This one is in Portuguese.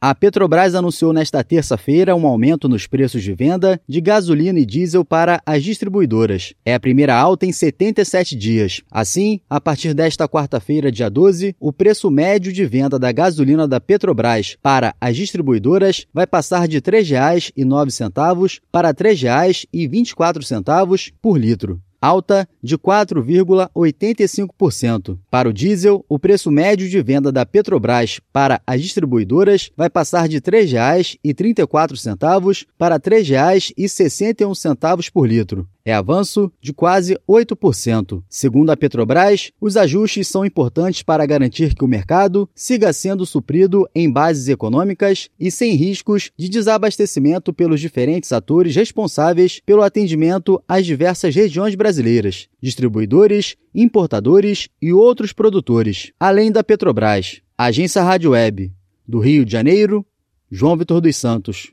A Petrobras anunciou nesta terça-feira um aumento nos preços de venda de gasolina e diesel para as distribuidoras. É a primeira alta em 77 dias. Assim, a partir desta quarta-feira, dia 12, o preço médio de venda da gasolina da Petrobras para as distribuidoras vai passar de R$ 3,09 para R$ 3,24 por litro alta de 4,85%. Para o diesel, o preço médio de venda da Petrobras para as distribuidoras vai passar de R$ 3,34 para R$ 3,61 por litro é avanço de quase 8%. Segundo a Petrobras, os ajustes são importantes para garantir que o mercado siga sendo suprido em bases econômicas e sem riscos de desabastecimento pelos diferentes atores responsáveis pelo atendimento às diversas regiões brasileiras, distribuidores, importadores e outros produtores, além da Petrobras. Agência Rádio Web, do Rio de Janeiro, João Vitor dos Santos.